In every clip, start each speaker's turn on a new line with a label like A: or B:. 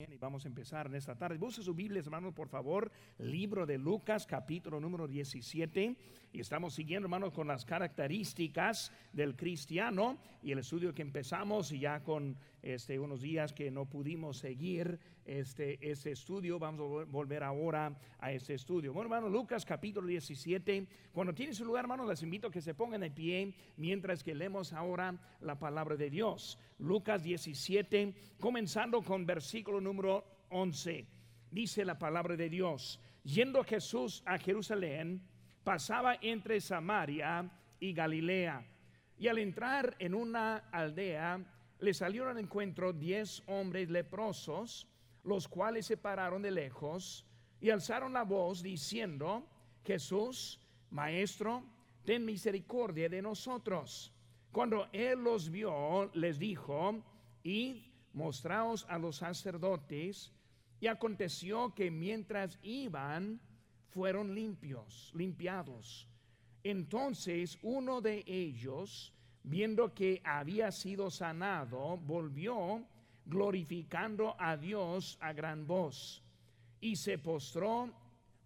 A: Y vamos a empezar en esta tarde. Busca su Biblia, hermanos, por favor. Libro de Lucas, capítulo número 17. Y estamos siguiendo, hermanos, con las características del cristiano y el estudio que empezamos y ya con este, unos días que no pudimos seguir este, este estudio. Vamos a volver ahora a este estudio. Bueno, hermanos, Lucas, capítulo 17. Cuando tiene su lugar, hermanos, les invito a que se pongan de pie mientras que leemos ahora la palabra de Dios. Lucas 17, comenzando con versículo número 11. Dice la palabra de Dios, yendo Jesús a Jerusalén, pasaba entre Samaria y Galilea. Y al entrar en una aldea, le salieron al encuentro diez hombres leprosos, los cuales se pararon de lejos y alzaron la voz diciendo, Jesús, Maestro, ten misericordia de nosotros. Cuando él los vio, les dijo, id, mostraos a los sacerdotes. Y aconteció que mientras iban, fueron limpios, limpiados. Entonces uno de ellos, viendo que había sido sanado, volvió glorificando a Dios a gran voz y se postró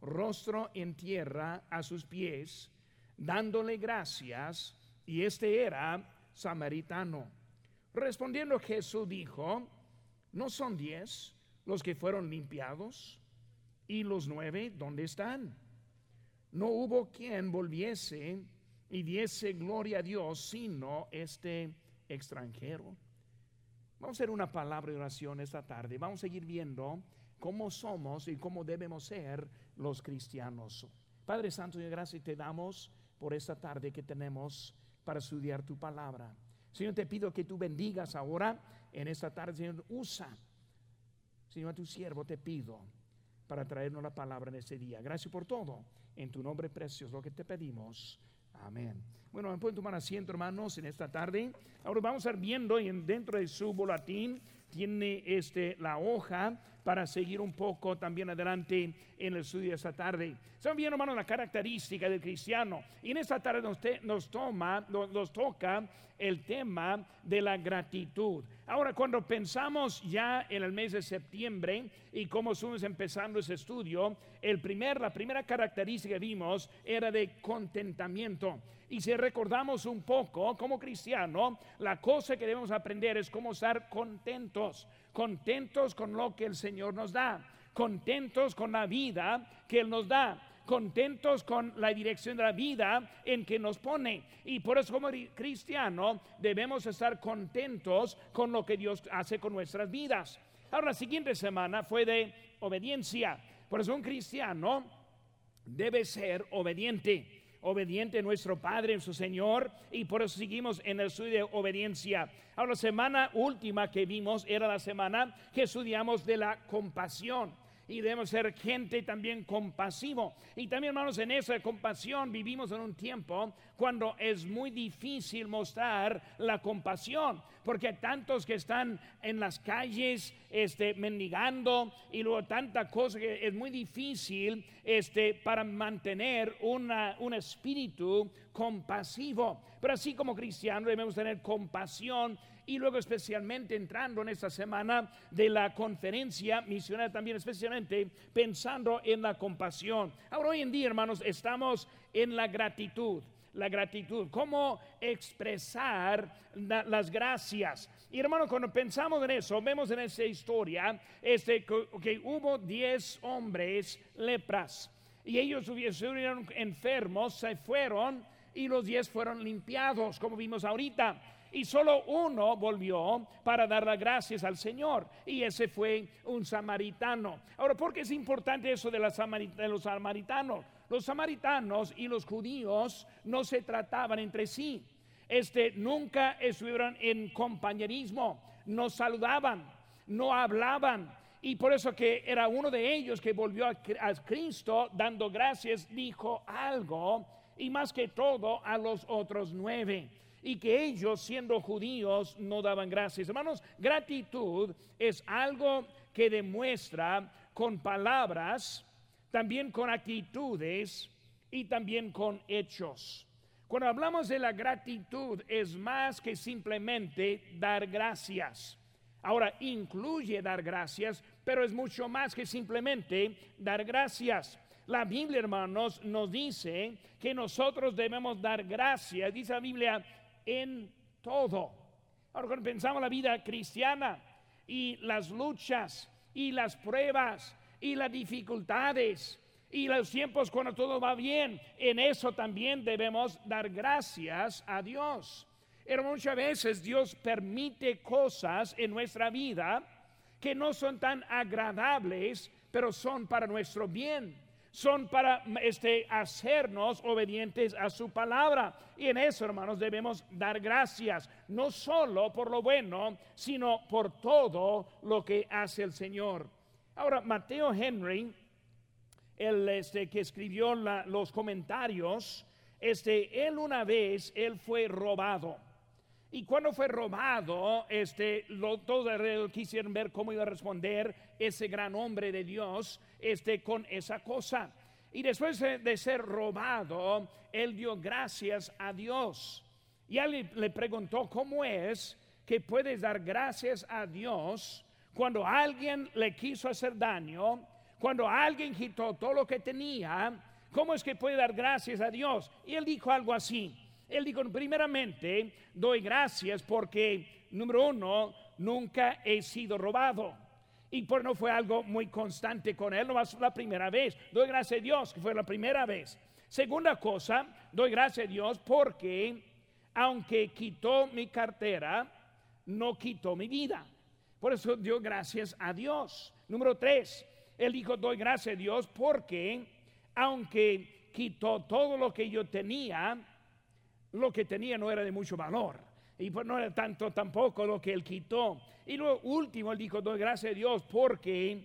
A: rostro en tierra a sus pies, dándole gracias y este era samaritano. Respondiendo Jesús dijo, ¿no son diez los que fueron limpiados? ¿Y los nueve dónde están? No hubo quien volviese y diese gloria a Dios sino este extranjero. Vamos a hacer una palabra de oración esta tarde. Vamos a seguir viendo cómo somos y cómo debemos ser los cristianos. Padre Santo, gracias te damos por esta tarde que tenemos para estudiar tu palabra. Señor, te pido que tú bendigas ahora en esta tarde, Señor, usa, Señor, a tu siervo te pido para traernos la palabra en este día. Gracias por todo. En tu nombre precioso lo que te pedimos. Amén. Bueno, pueden tomar asiento, hermanos, en esta tarde. Ahora vamos a estar viendo dentro de su boletín tiene este, la hoja para seguir un poco también adelante en el estudio de esta tarde. Estamos viendo, hermano, la característica del cristiano. Y en esta tarde nos, nos, toma, nos, toca el tema de la gratitud. Ahora, cuando pensamos ya en el mes de septiembre y cómo estamos empezando ese estudio, el primer, la primera característica que vimos era de contentamiento. Y si recordamos un poco como cristiano, la cosa que debemos aprender es cómo estar contentos, contentos con lo que el Señor nos da, contentos con la vida que Él nos da contentos con la dirección de la vida en que nos pone. Y por eso como cristiano debemos estar contentos con lo que Dios hace con nuestras vidas. Ahora la siguiente semana fue de obediencia. Por eso un cristiano debe ser obediente obediente a nuestro Padre, su Señor, y por eso seguimos en el estudio de obediencia. Ahora, la semana última que vimos era la semana que estudiamos de la compasión y debemos ser gente también compasivo. Y también, hermanos, en esa compasión vivimos en un tiempo cuando es muy difícil mostrar la compasión, porque hay tantos que están en las calles este, mendigando y luego tanta cosa que es muy difícil este, para mantener una, un espíritu compasivo. Pero así como cristianos debemos tener compasión y luego especialmente entrando en esta semana de la conferencia misionera también especialmente pensando en la compasión. Ahora hoy en día, hermanos, estamos en la gratitud. La gratitud, cómo expresar las gracias. Y hermano, cuando pensamos en eso, vemos en esa historia este, que, hubo 10 hombres lepras y ellos estuvieron enfermos, se fueron y los 10 fueron limpiados, como vimos ahorita y solo uno volvió para dar las gracias al Señor y ese fue un samaritano. Ahora, ¿por qué es importante eso de, los samaritanos? Los samaritanos y los judíos no se trataban entre sí. Este nunca estuvieron en compañerismo, no saludaban, no hablaban, y por eso que era uno de ellos que volvió a, Cristo dando gracias, dijo algo, y más que todo a los otros nueve y que ellos siendo judíos no daban gracias. Hermanos, gratitud es algo que demuestra con palabras, también con actitudes y también con hechos. Cuando hablamos de la gratitud es más que simplemente dar gracias. Ahora, incluye dar gracias, pero es mucho más que simplemente dar gracias. La Biblia, hermanos, nos dice que nosotros debemos dar gracias, dice la Biblia, en todo. Ahora, cuando pensamos en la vida cristiana y las luchas y las pruebas y las dificultades y los tiempos cuando todo va bien, en eso también debemos dar gracias a Dios. Pero muchas veces Dios permite cosas en nuestra vida que no son tan agradables, pero son para nuestro bien son para este, hacernos obedientes a su palabra. Y en eso, hermanos, debemos dar gracias, no solo por lo bueno, sino por todo lo que hace el Señor. Ahora, Mateo Henry, el este, que escribió los comentarios, este, él una vez, él fue robado. Y cuando fue robado, este, todos quisieron ver cómo iba a responder ese gran hombre de Dios este, con esa cosa. Y después de, ser robado, él dio gracias a Dios. Y le, preguntó, ¿cómo es que puedes dar gracias a Dios cuando alguien le quiso hacer daño, cuando alguien quitó todo lo que tenía? ¿Cómo es que puede dar gracias a Dios? Y él dijo algo así. Él dijo, primeramente, doy gracias porque, número uno, nunca he sido robado. Y por no fue algo muy constante con él, no va la primera vez. Doy gracias a Dios que fue la primera vez. Segunda cosa, doy gracias a Dios porque aunque quitó mi cartera, no quitó mi vida. Por eso dio gracias a Dios. Número tres, él dijo, doy gracias a Dios porque aunque quitó todo lo que yo tenía, lo que tenía no era de mucho valor. Y pues no era tanto tampoco lo que él quitó. Y lo último, él dijo, gracias a Dios porque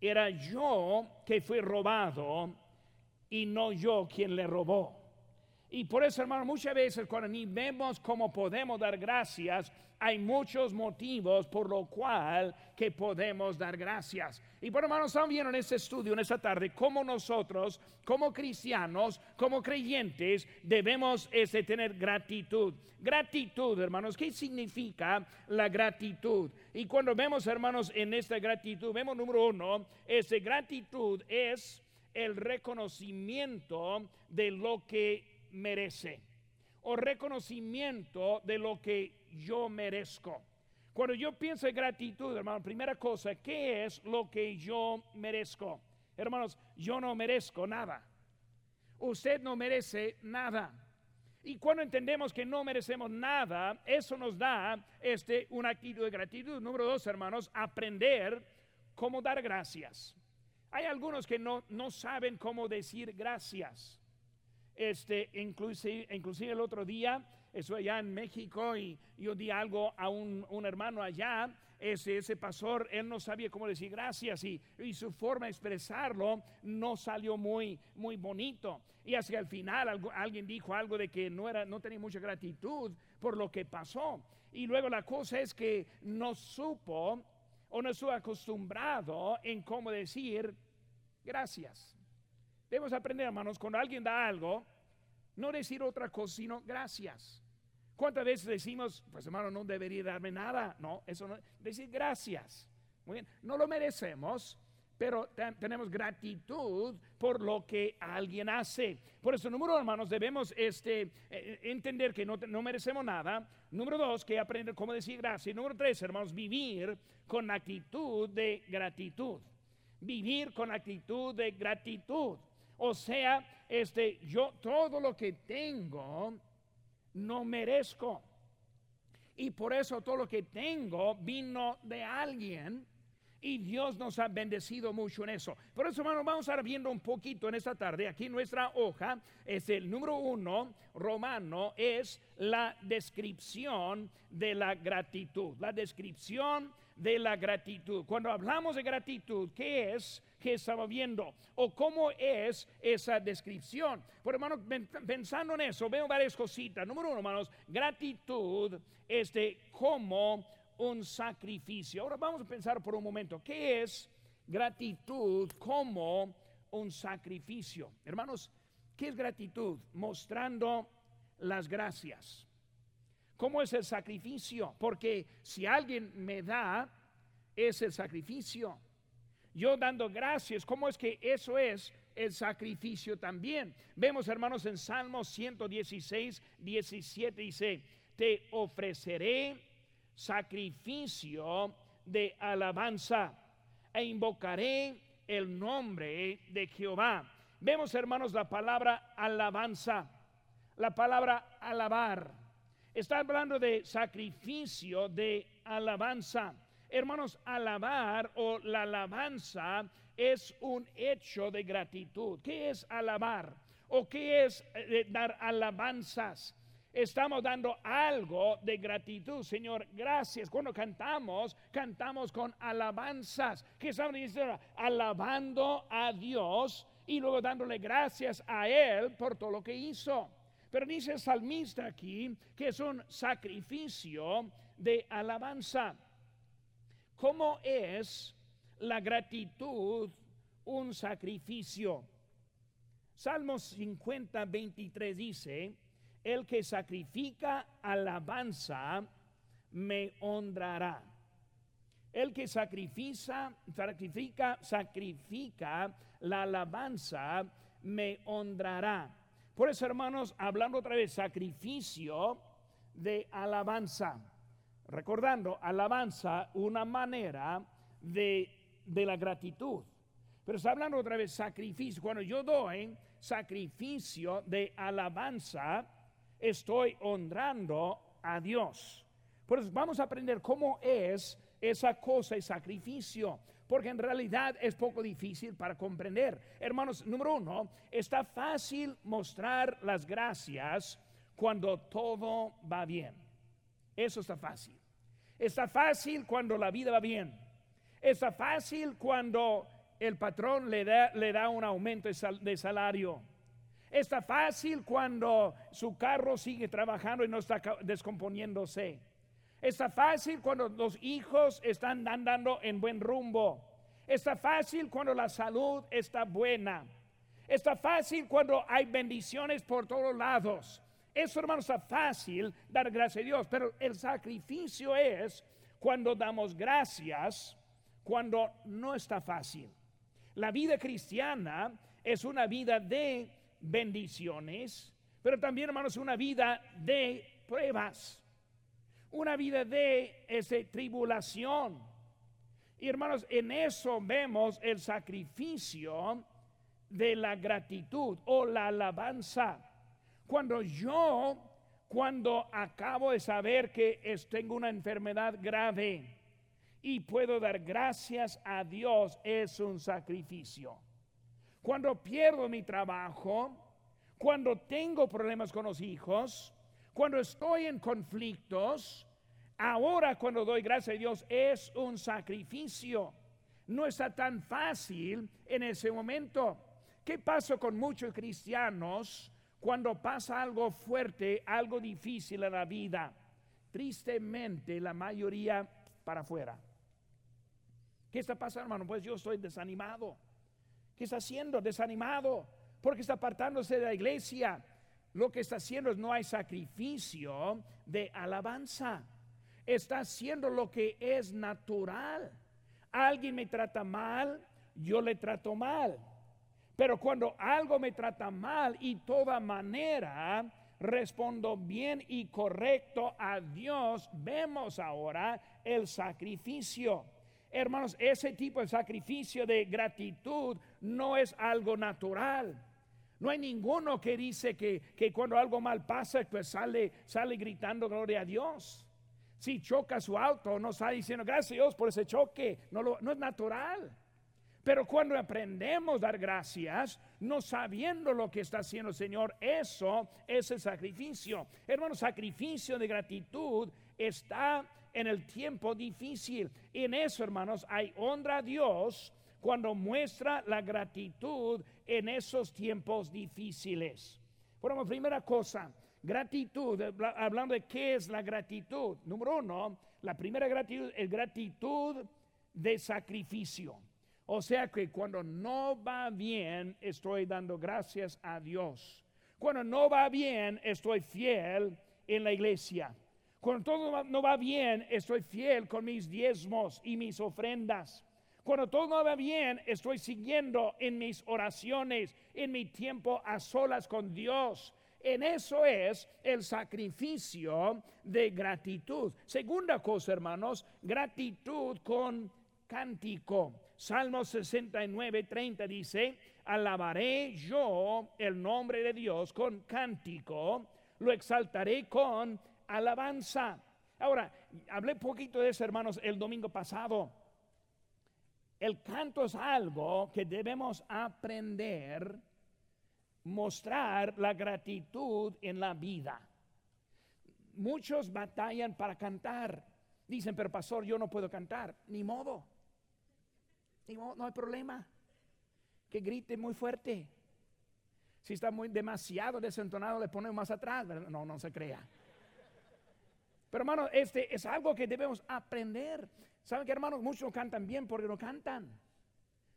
A: era yo que fui robado y no yo quien le robó. Y por eso, hermano, muchas veces cuando ni vemos cómo podemos dar gracias, hay muchos motivos por lo cual que podemos dar gracias. Y por hermanos, estamos viendo en este estudio, en esta tarde, cómo nosotros, como cristianos, como creyentes, debemos este, tener gratitud. Gratitud, hermanos, ¿qué significa la gratitud? Y cuando vemos, hermanos, en esta gratitud, vemos número uno, esa gratitud es el reconocimiento de lo que merece o reconocimiento de lo que yo merezco. Cuando yo pienso en gratitud, hermano, primera cosa, ¿qué es lo que yo merezco? Hermanos, yo no merezco nada. Usted no merece nada. Y cuando entendemos que no merecemos nada, eso nos da este, una actitud de gratitud. Número dos, hermanos, aprender cómo dar gracias. Hay algunos que no, no saben cómo decir gracias. Este, inclusive, el otro día eso allá en México y yo di algo a un, hermano allá, ese, ese, pastor, él no sabía cómo decir gracias y, y, su forma de expresarlo no salió muy, muy bonito. Y hacia el final alguien dijo algo de que no, era, no tenía mucha gratitud por lo que pasó. Y luego la cosa es que no supo o no estuvo acostumbrado en cómo decir gracias. Debemos aprender, hermanos, cuando alguien da algo, no decir otra cosa, sino gracias. ¿Cuántas veces decimos, pues hermano, no debería darme nada? No, eso no, decir gracias. Muy bien, no lo merecemos, pero tenemos gratitud por lo que alguien hace. Por eso, número uno, hermanos, debemos este, eh, eh, entender que no, no, merecemos nada. Número dos, que aprender cómo decir gracias. Número tres, hermanos, vivir con actitud de gratitud. Vivir con actitud de gratitud. O sea, este, yo todo lo que tengo no merezco. Y por eso todo lo que tengo vino de alguien y Dios nos ha bendecido mucho en eso. Por eso, hermano, vamos a estar viendo un poquito en esta tarde. Aquí nuestra hoja es el número uno, romano, es la descripción de la gratitud. La descripción de la gratitud. Cuando hablamos de gratitud, ¿qué es? que estamos viendo o cómo es esa descripción. Por hermanos, pensando en eso, veo varias cositas. Número uno, hermanos, gratitud es de como un sacrificio. Ahora vamos a pensar por un momento, ¿qué es gratitud como un sacrificio? Hermanos, ¿qué es gratitud? Mostrando las gracias. ¿Cómo es el sacrificio? Porque si alguien me da, es el sacrificio. Yo dando gracias, ¿cómo es que eso es el sacrificio también? Vemos, hermanos, en Salmos 116, 17 dice, te ofreceré sacrificio de alabanza e invocaré el nombre de Jehová. Vemos, hermanos, la palabra alabanza, la palabra alabar. Está hablando de sacrificio de alabanza. Hermanos, alabar o la alabanza es un hecho de gratitud. ¿Qué es alabar? ¿O qué es eh, dar alabanzas? Estamos dando algo de gratitud, Señor. Gracias. Cuando cantamos, cantamos con alabanzas. ¿Qué estamos diciendo? Alabando a Dios y luego dándole gracias a Él por todo lo que hizo. Pero dice el salmista aquí que es un sacrificio de alabanza. ¿Cómo es la gratitud un sacrificio? Salmos 50, 23 dice, el que sacrifica alabanza me honrará. El que sacrifica, sacrifica, sacrifica la alabanza me honrará. Por eso, hermanos, hablando otra vez, sacrificio de alabanza. Recordando, alabanza, una manera de, de la gratitud. Pero está hablando otra vez sacrificio. Cuando yo doy sacrificio de alabanza, estoy honrando a Dios. Por eso vamos a aprender cómo es esa cosa y sacrificio, porque en realidad es poco difícil para comprender. Hermanos, número uno, está fácil mostrar las gracias cuando todo va bien. Eso está fácil. Está fácil cuando la vida va bien. Está fácil cuando el patrón le da, le da un aumento de salario. Está fácil cuando su carro sigue trabajando y no está descomponiéndose. Está fácil cuando los hijos están andando en buen rumbo. Está fácil cuando la salud está buena. Está fácil cuando hay bendiciones por todos lados. Eso, hermanos, está fácil dar gracias a Dios, pero el sacrificio es cuando damos gracias, cuando no está fácil. La vida cristiana es una vida de bendiciones, pero también, hermanos, una vida de pruebas, una vida de ese, tribulación. Y hermanos, en eso vemos el sacrificio de la gratitud o la alabanza. Cuando yo, cuando acabo de saber que tengo una enfermedad grave y puedo dar gracias a Dios, es un sacrificio. Cuando pierdo mi trabajo, cuando tengo problemas con los hijos, cuando estoy en conflictos, ahora cuando doy gracias a Dios es un sacrificio. No está tan fácil en ese momento. ¿Qué pasa con muchos cristianos cuando pasa algo fuerte, algo difícil en la vida, tristemente la mayoría para afuera. ¿Qué está pasando, hermano? Pues yo estoy desanimado. ¿Qué está haciendo? Desanimado. Porque está apartándose de la iglesia. Lo que está haciendo es no hay sacrificio de alabanza. Está haciendo lo que es natural. Alguien me trata mal, yo le trato mal. Pero cuando algo me trata mal y toda manera respondo bien y correcto a Dios, vemos ahora el sacrificio. Hermanos, ese tipo de sacrificio de gratitud no es algo natural. No hay ninguno que dice que, cuando algo mal pasa, pues sale, sale gritando gloria a Dios. Si choca su auto, no está diciendo gracias a Dios por ese choque. No, no es natural. Pero cuando aprendemos a dar gracias, no sabiendo lo que está haciendo el Señor, eso es el sacrificio. Hermano, sacrificio de gratitud está en el tiempo difícil. en eso, hermanos, hay honra a Dios cuando muestra la gratitud en esos tiempos difíciles. Primera cosa, gratitud, hablando de qué es la gratitud. Número uno, la primera gratitud es gratitud de sacrificio. O sea que cuando no va bien, estoy dando gracias a Dios. Cuando no va bien, estoy fiel en la iglesia. Cuando todo no va bien, estoy fiel con mis diezmos y mis ofrendas. Cuando todo va bien, estoy siguiendo en mis oraciones, en mi tiempo a solas con Dios. En eso es el sacrificio de gratitud. Segunda cosa, hermanos, gratitud con cántico. Salmo 69, 30 dice, alabaré yo el nombre de Dios con cántico, lo exaltaré con alabanza. Ahora, hablé poquito de eso, hermanos, el domingo pasado. El canto es algo que debemos aprender, mostrar la gratitud en la vida. Muchos batallan para cantar. Dicen, pero pastor, yo no puedo cantar. Ni modo. Ni modo, no hay problema. Que grite muy fuerte. Si está muy demasiado desentonado, le ponemos más atrás. No, no se crea. Pero hermano, este es algo que debemos aprender. ¿Saben que hermanos? Muchos cantan bien porque no cantan.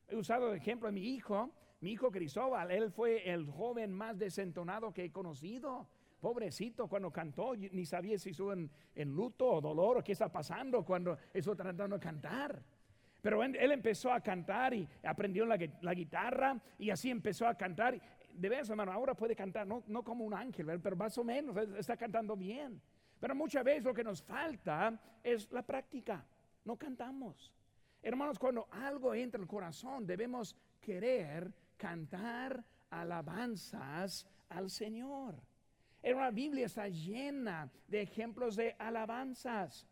A: He usado el ejemplo de mi hijo, mi hijo Cristóbal. Él fue el joven más desentonado que he conocido. Pobrecito, cuando cantó, ni sabía si estuvo en, luto o dolor o qué está pasando cuando estuvo tratando de cantar. Pero él, empezó a cantar y aprendió la, guitarra y así empezó a cantar. De vez, hermano, ahora puede cantar, no, no como un ángel, pero más o menos está cantando bien. Pero muchas veces lo que nos falta es la práctica no cantamos. Hermanos, cuando algo entra en el corazón, debemos querer cantar alabanzas al Señor. La Biblia está llena de ejemplos de alabanzas.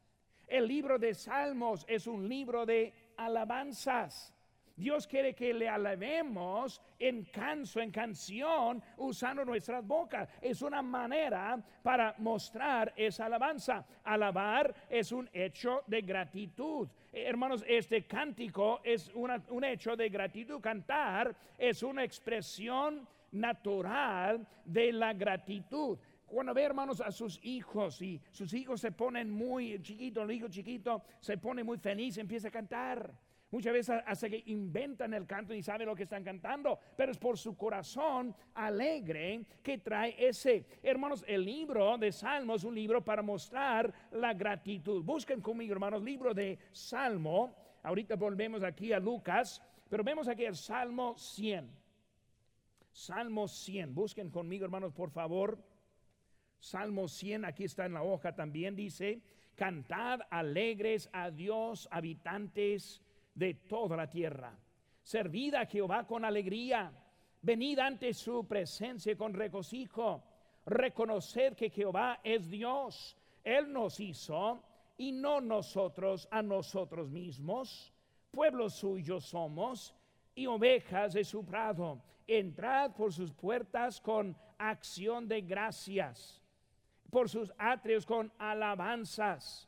A: El libro de Salmos es un libro de alabanzas. Dios quiere que le alabemos en canso, en canción, usando nuestras bocas. Es una manera para mostrar esa alabanza. Alabar es un hecho de gratitud. Eh, hermanos, este cántico es un hecho de gratitud. Cantar es una expresión natural de la gratitud cuando ve hermanos a sus hijos y sus hijos se ponen muy chiquitos, el hijo chiquito se pone muy feliz, empieza a cantar. Muchas veces hace que inventan el canto y saben lo que están cantando, pero es por su corazón alegre que trae ese. Hermanos, el libro de Salmos es un libro para mostrar la gratitud. Busquen conmigo, hermanos, libro de Salmo. Ahorita volvemos aquí a Lucas, pero vemos aquí el Salmo 100. Salmo 100. Busquen conmigo, hermanos, por favor. Salmo 100, aquí está en la hoja también, dice, cantad alegres a Dios, habitantes de toda la tierra. Servid a Jehová con alegría, venid ante su presencia con regocijo, reconoced que Jehová es Dios, Él nos hizo y no nosotros a nosotros mismos, pueblo suyo somos y ovejas de su prado. Entrad por sus puertas con acción de gracias, por sus atrios con alabanzas.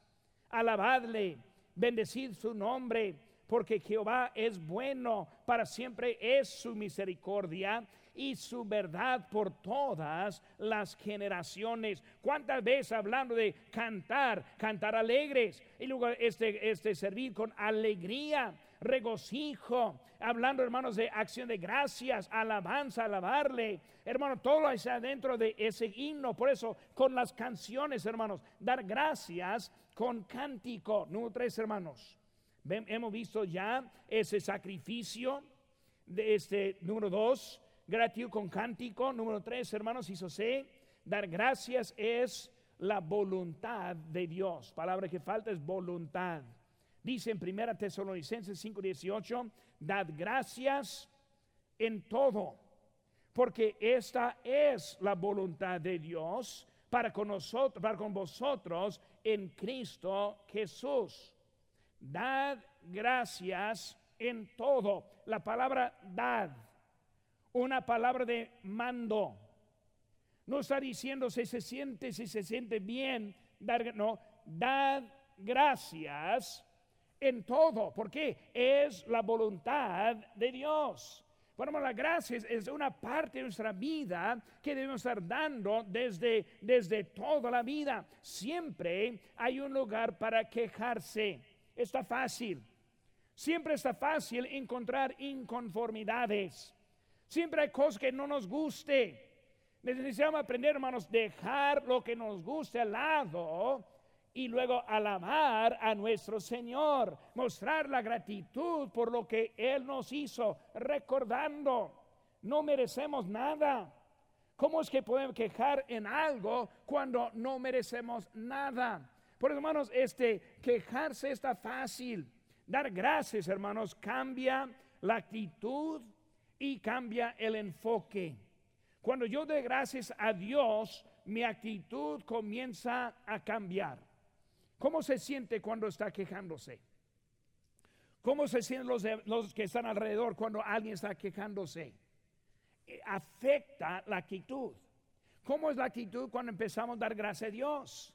A: Alabadle, bendecid su nombre porque Jehová es bueno, para siempre es su misericordia y su verdad por todas las generaciones. ¿Cuántas veces hablando de cantar, cantar alegres y luego este, este servir con alegría, regocijo, hablando hermanos de acción de gracias, alabanza, alabarle, hermano, todo está dentro de ese himno. Por eso, con las canciones, hermanos, dar gracias con cántico. Número tres, hermanos hemos visto ya ese sacrificio de este número dos, gratitud con cántico. Número tres, hermanos, hizo sé, dar gracias es la voluntad de Dios. Palabra que falta es voluntad. Dice en Primera Tesalonicenses 5:18, dad gracias en todo, porque esta es la voluntad de Dios para con nosotros, para con vosotros en Cristo Jesús. Dad gracias en todo. La palabra dad, una palabra de mando. No está diciendo si se siente, si se siente bien, dar, no, dad gracias en todo, porque es la voluntad de Dios. Bueno, la gracia es una parte de nuestra vida que debemos estar dando desde, desde toda la vida. Siempre hay un lugar para quejarse está fácil. Siempre está fácil encontrar inconformidades. Siempre hay cosas que no nos guste. Necesitamos aprender, hermanos, dejar lo que nos guste al lado y luego alabar a nuestro Señor, mostrar la gratitud por lo que Él nos hizo, recordando, no merecemos nada. ¿Cómo es que podemos quejar en algo cuando no merecemos nada? Por hermanos, este quejarse está fácil. Dar gracias, hermanos, cambia la actitud y cambia el enfoque. Cuando yo doy gracias a Dios, mi actitud comienza a cambiar. ¿Cómo se siente cuando está quejándose? ¿Cómo se sienten los, los que están alrededor cuando alguien está quejándose? Eh, afecta la actitud. ¿Cómo es la actitud cuando empezamos a dar gracias a Dios?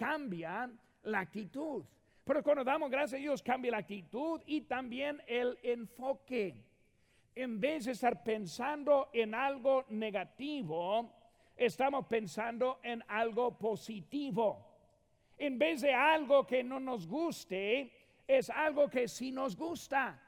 A: Cambia la actitud. Pero cuando damos gracias a Dios, cambia la actitud y también el enfoque. En vez de estar pensando en algo negativo, estamos pensando en algo positivo en vez de algo que no nos guste, es algo que sí nos gusta.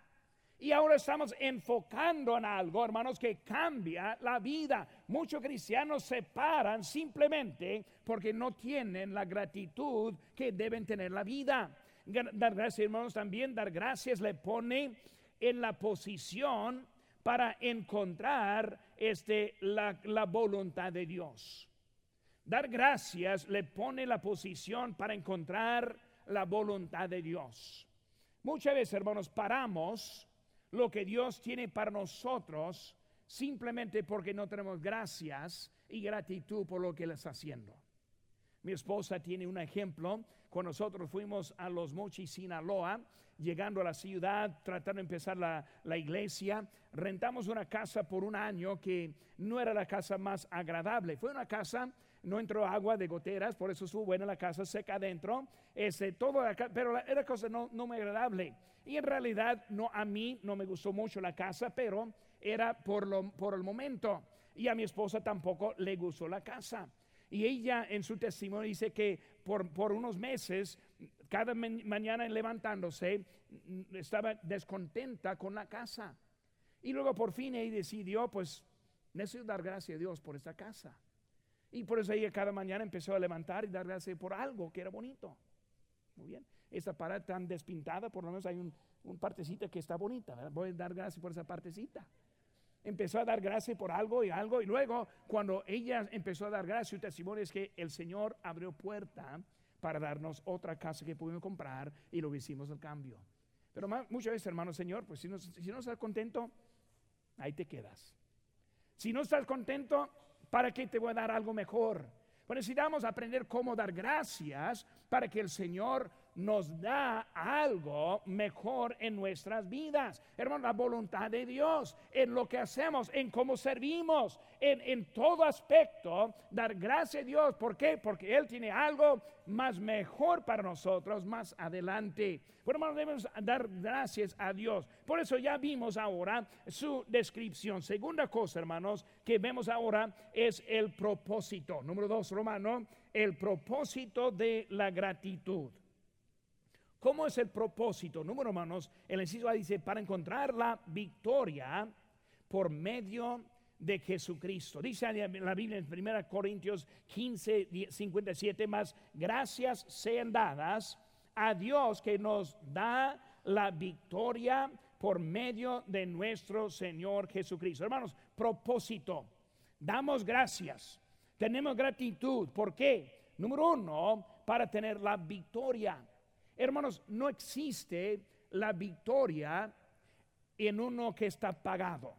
A: Y ahora estamos enfocando en algo, hermanos, que cambia la vida. Muchos cristianos se paran simplemente porque no tienen la gratitud que deben tener la vida. Dar gracias, hermanos, también dar gracias le pone en la posición para encontrar este, la, voluntad de Dios. Dar gracias le pone la posición para encontrar la voluntad de Dios. Muchas veces, hermanos, paramos lo que Dios tiene para nosotros simplemente porque no tenemos gracias y gratitud por lo que Él está haciendo. Mi esposa tiene un ejemplo. Cuando nosotros fuimos a Los Mochis, Sinaloa, llegando a la ciudad, tratando de empezar la, la, iglesia, rentamos una casa por un año que no era la casa más agradable. Fue una casa no entró agua de goteras, por eso estuvo buena la casa seca adentro, ese, todo pero era cosa no, no muy agradable. Y en realidad no, a mí no me gustó mucho la casa, pero era por, lo, por el momento. Y a mi esposa tampoco le gustó la casa. Y ella en su testimonio dice que por, por unos meses, cada mañana levantándose, estaba descontenta con la casa. Y luego por fin ella decidió, pues necesito dar gracias a Dios por esta casa. Y por eso ella cada mañana empezó a levantar y dar gracias por algo que era bonito. Muy bien. Esta pared tan despintada, por lo menos hay un, un partecita que está bonita. Voy a dar gracias por esa partecita. Empezó a dar gracias por algo y algo. Y luego, cuando ella empezó a dar gracias, su testimonio es que el Señor abrió puerta para darnos otra casa que pudimos comprar y lo hicimos al cambio. Pero muchas veces, hermano Señor, pues si no, si no estás contento, ahí te quedas. Si no estás contento, ¿Para qué te voy a dar algo mejor? Pues necesitamos aprender cómo dar gracias para que el Señor nos da algo mejor en nuestras vidas. Hermano, la voluntad de Dios en lo que hacemos, en cómo servimos, en, en todo aspecto, dar gracias a Dios. ¿Por qué? Porque Él tiene algo más mejor para nosotros más adelante. Bueno, hermanos, debemos dar gracias a Dios. Por eso ya vimos ahora su descripción. Segunda cosa, hermanos, que vemos ahora es el propósito. Número dos, Romano, el propósito de la gratitud. ¿Cómo es el propósito? Número hermanos, el inciso dice, para encontrar la victoria por medio de Jesucristo. Dice la Biblia en 1 Corintios 15, 57, más gracias sean dadas a Dios que nos da la victoria por medio de nuestro Señor Jesucristo. Hermanos, propósito. Damos gracias. Tenemos gratitud. ¿Por qué? Número uno, para tener la victoria. Hermanos, no existe la victoria en uno que está pagado.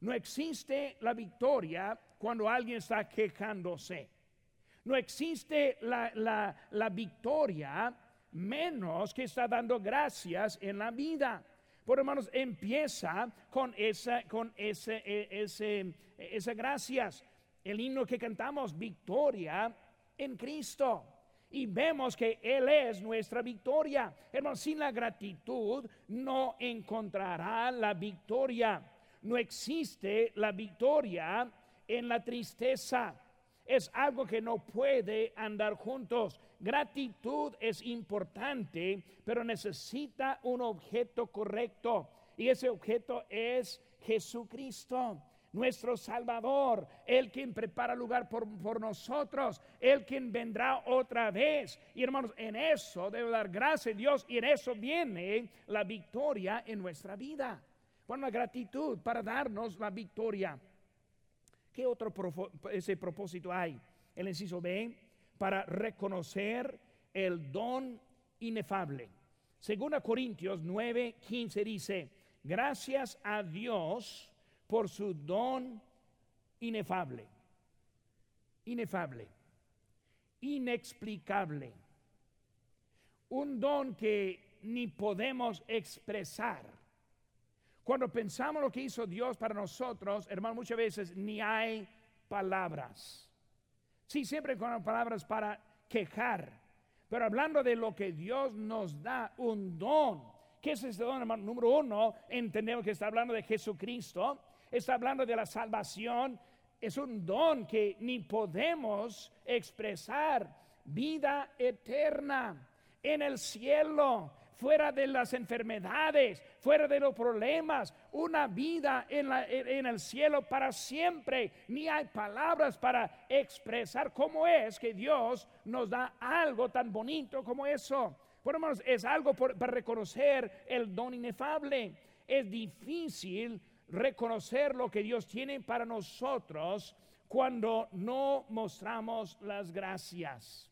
A: No existe la victoria cuando alguien está quejándose. No existe la, victoria menos que está dando gracias en la vida. Por hermanos, empieza con esa, con ese, e, ese, esa gracias. El himno que cantamos, victoria en Cristo y vemos que Él es nuestra victoria. Hermanos, sin la gratitud no encontrará la victoria. No existe la victoria en la tristeza. Es algo que no puede andar juntos. Gratitud es importante, pero necesita un objeto correcto. Y ese objeto es Jesucristo. Nuestro Salvador, el quien prepara lugar por, por, nosotros, el quien vendrá otra vez. Y hermanos, en eso debe dar gracias a Dios y en eso viene la victoria en nuestra vida. Bueno, la gratitud para darnos la victoria. ¿Qué otro ese propósito hay? El inciso B, para reconocer el don inefable. Según Corintios 9, 15 dice, gracias a Dios por su don inefable, inefable, inexplicable, un don que ni podemos expresar. Cuando pensamos lo que hizo Dios para nosotros, hermano, muchas veces ni hay palabras. Sí, siempre con palabras para quejar, pero hablando de lo que Dios nos da, un don. ¿Qué es ese don, hermano? Número uno, entendemos que está hablando de Jesucristo, está hablando de la salvación. Es un don que ni podemos expresar. Vida eterna en el cielo fuera de las enfermedades, fuera de los problemas, una vida en, el cielo para siempre. Ni hay palabras para expresar cómo es que Dios nos da algo tan bonito como eso. Por es algo para reconocer el don inefable. Es difícil reconocer lo que Dios tiene para nosotros cuando no mostramos las gracias.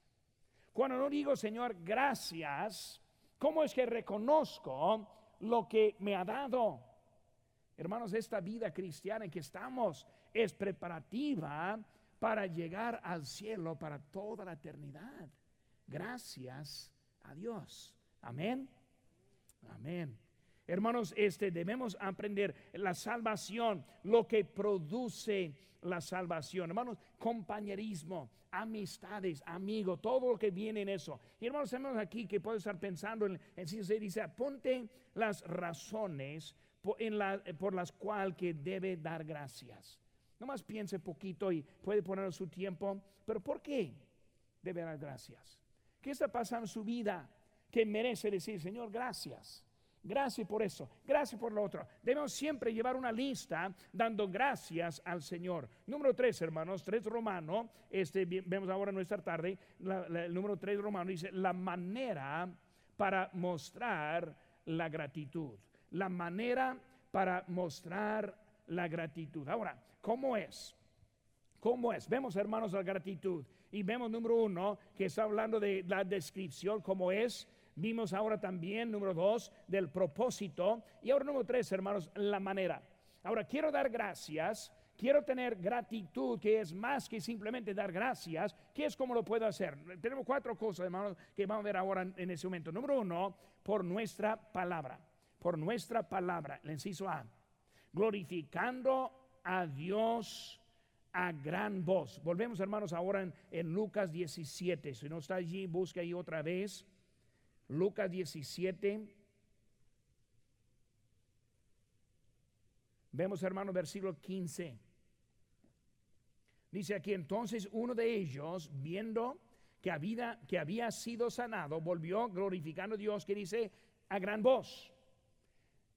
A: Cuando no digo, Señor, gracias, ¿Cómo es que reconozco lo que me ha dado? Hermanos, esta vida cristiana en que estamos es preparativa para llegar al cielo para toda la eternidad. Gracias a Dios. Amén. Amén. Hermanos, este debemos aprender la salvación, lo que produce la salvación. Hermanos, compañerismo, amistades, amigos, todo lo que viene en eso. Y hermanos, aquí que puede estar pensando en, en si se dice, apunte las razones por, en la, por las cuales que debe dar gracias. Nomás piense poquito y puede poner su tiempo, pero ¿por qué debe dar gracias? ¿Qué está pasando en su vida que merece decir, Señor, gracias? Gracias por eso, gracias por lo otro. Debemos siempre llevar una lista dando gracias al Señor. Número tres, hermanos, tres romano, este, vemos ahora nuestra tarde, el número tres romano dice, la manera para mostrar la gratitud. La manera para mostrar la gratitud. Ahora, ¿cómo es? ¿Cómo es? Vemos, hermanos, la gratitud. Y vemos, número uno, que está hablando de la descripción, ¿cómo es? Vimos ahora también, número dos, del propósito. Y ahora, número tres, hermanos, la manera. Ahora, quiero dar gracias. Quiero tener gratitud, que es más que simplemente dar gracias. ¿Qué es como lo puedo hacer? Tenemos cuatro cosas, hermanos, que vamos a ver ahora en ese momento. Número uno, por nuestra palabra. Por nuestra palabra. El inciso A. Glorificando a Dios a gran voz. Volvemos, hermanos, ahora en, en Lucas 17. Si no está allí, busque ahí otra vez. Lucas 17. Vemos, hermano, versículo 15. Dice aquí, entonces uno de ellos, viendo que había, que había sido sanado, volvió glorificando a Dios, que dice a gran voz.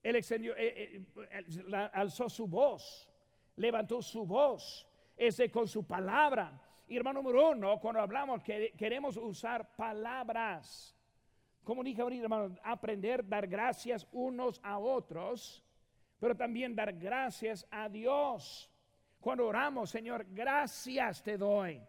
A: Él extendió, eh, eh, alzó su voz, levantó su voz, ese con su palabra. Y hermano número uno, cuando hablamos que queremos usar palabras como dije ahorita, hermano, aprender, dar gracias unos a otros, pero también dar gracias a Dios. Cuando oramos, Señor, gracias te doy.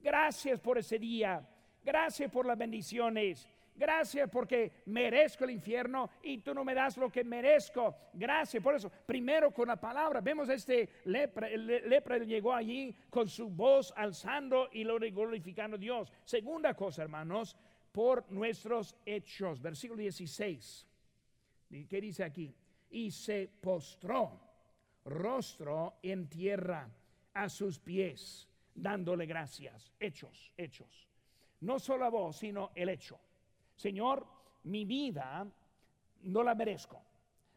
A: Gracias por ese día. Gracias por las bendiciones. Gracias porque merezco el infierno y tú no me das lo que merezco. Gracias por eso. Primero con la palabra. Vemos este lepra. El lepra llegó allí con su voz alzando y glorificando a Dios. Segunda cosa, hermanos, por nuestros hechos. Versículo 16. ¿Qué dice aquí? Y se postró rostro en tierra a sus pies, dándole gracias. Hechos, hechos. No solo a vos, sino el hecho. Señor, mi vida no la merezco.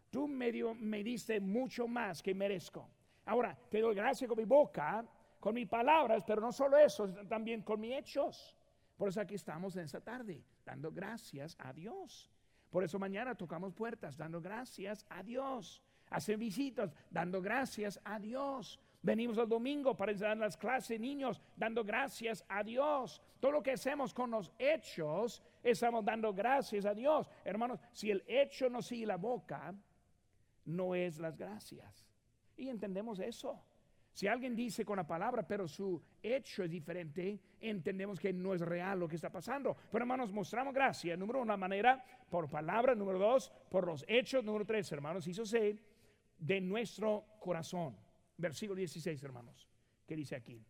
A: Tú me, me diste mucho más que merezco. Ahora, te doy gracias con mi boca, con mis palabras, pero no solo eso, también con mis hechos. Por eso aquí estamos en esta tarde, dando gracias a Dios. Por eso mañana tocamos puertas, dando gracias a Dios. hacer visitas, dando gracias a Dios. Venimos el domingo para dar las clases, niños, dando gracias a Dios. Todo lo que hacemos con los hechos, estamos dando gracias a Dios. Hermanos, si el hecho no sigue la boca, no es las gracias. Y entendemos eso. Si alguien dice con la palabra, pero su hecho es diferente, entendemos que no es real lo que está pasando. Pero hermanos, mostramos gracia. Número una manera, por palabra. Número dos, por los hechos. Número tres, hermanos, hizo ser de nuestro corazón. Versículo 16, hermanos. ¿Qué dice aquí?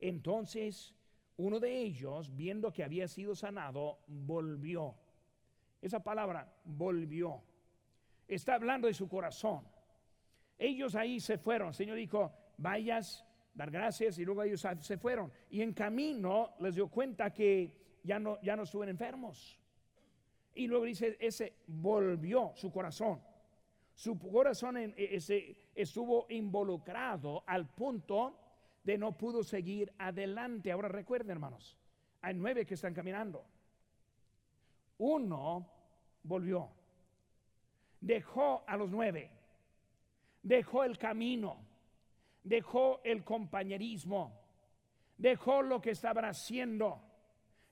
A: Entonces, uno de ellos, viendo que había sido sanado, volvió. Esa palabra, volvió. Está hablando de su corazón. Ellos ahí se fueron. El Señor dijo, vayas, dar gracias, y luego ellos se fueron. Y en camino les dio cuenta que ya no, ya no enfermos. Y luego dice, ese volvió su corazón. Su corazón e, estuvo involucrado al punto de no pudo seguir adelante. Ahora recuerden, hermanos, hay nueve que están caminando. Uno volvió, dejó a los nueve, dejó el camino, dejó el compañerismo, dejó lo que estaban haciendo.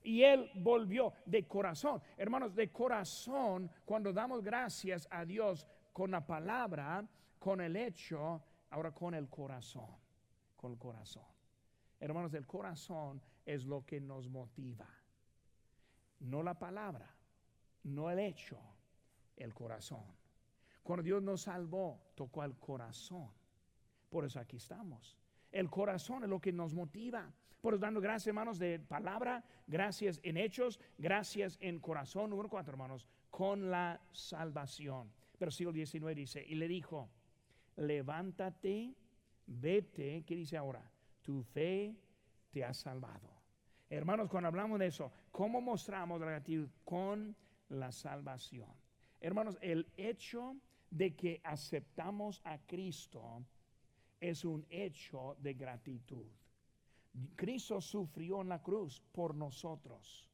A: Y él volvió de corazón. Hermanos, de corazón, cuando damos gracias a Dios con la palabra, con el hecho, ahora con el corazón, con el corazón. Hermanos, el corazón es lo que nos motiva. No la palabra, no el hecho, el corazón. Cuando Dios nos salvó, tocó al corazón. Por eso aquí estamos. El corazón es lo que nos motiva. Por eso dando gracias, hermanos, de palabra, gracias en hechos, gracias en corazón. Número cuatro, hermanos, con la salvación. Versículo 19 dice, y le dijo, levántate, vete, ¿qué dice ahora? Tu fe te ha salvado. Hermanos, cuando hablamos de eso, ¿cómo mostramos la gratitud? Con la salvación. Hermanos, el hecho de que aceptamos a Cristo es un hecho de gratitud. Cristo sufrió en la cruz por nosotros.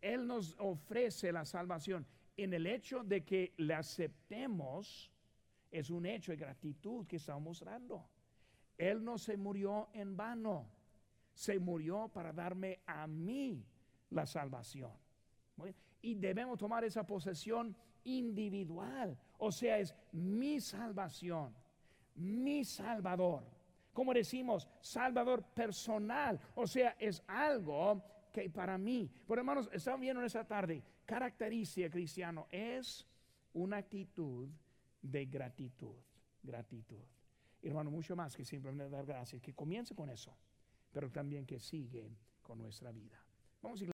A: Él nos ofrece la salvación en el hecho de que le aceptemos, es un hecho de gratitud que estamos mostrando. Él no se murió en vano, se murió para darme a mí la salvación. Y debemos tomar esa posesión individual, o sea, es mi salvación, mi salvador. Como decimos, salvador personal, o sea, es algo que para mí, pero hermanos, estamos viendo en esta tarde, característica cristiano es una actitud de gratitud, gratitud. Hermano, mucho más que simplemente dar gracias, que comience con eso, pero también que sigue con nuestra vida. Vamos a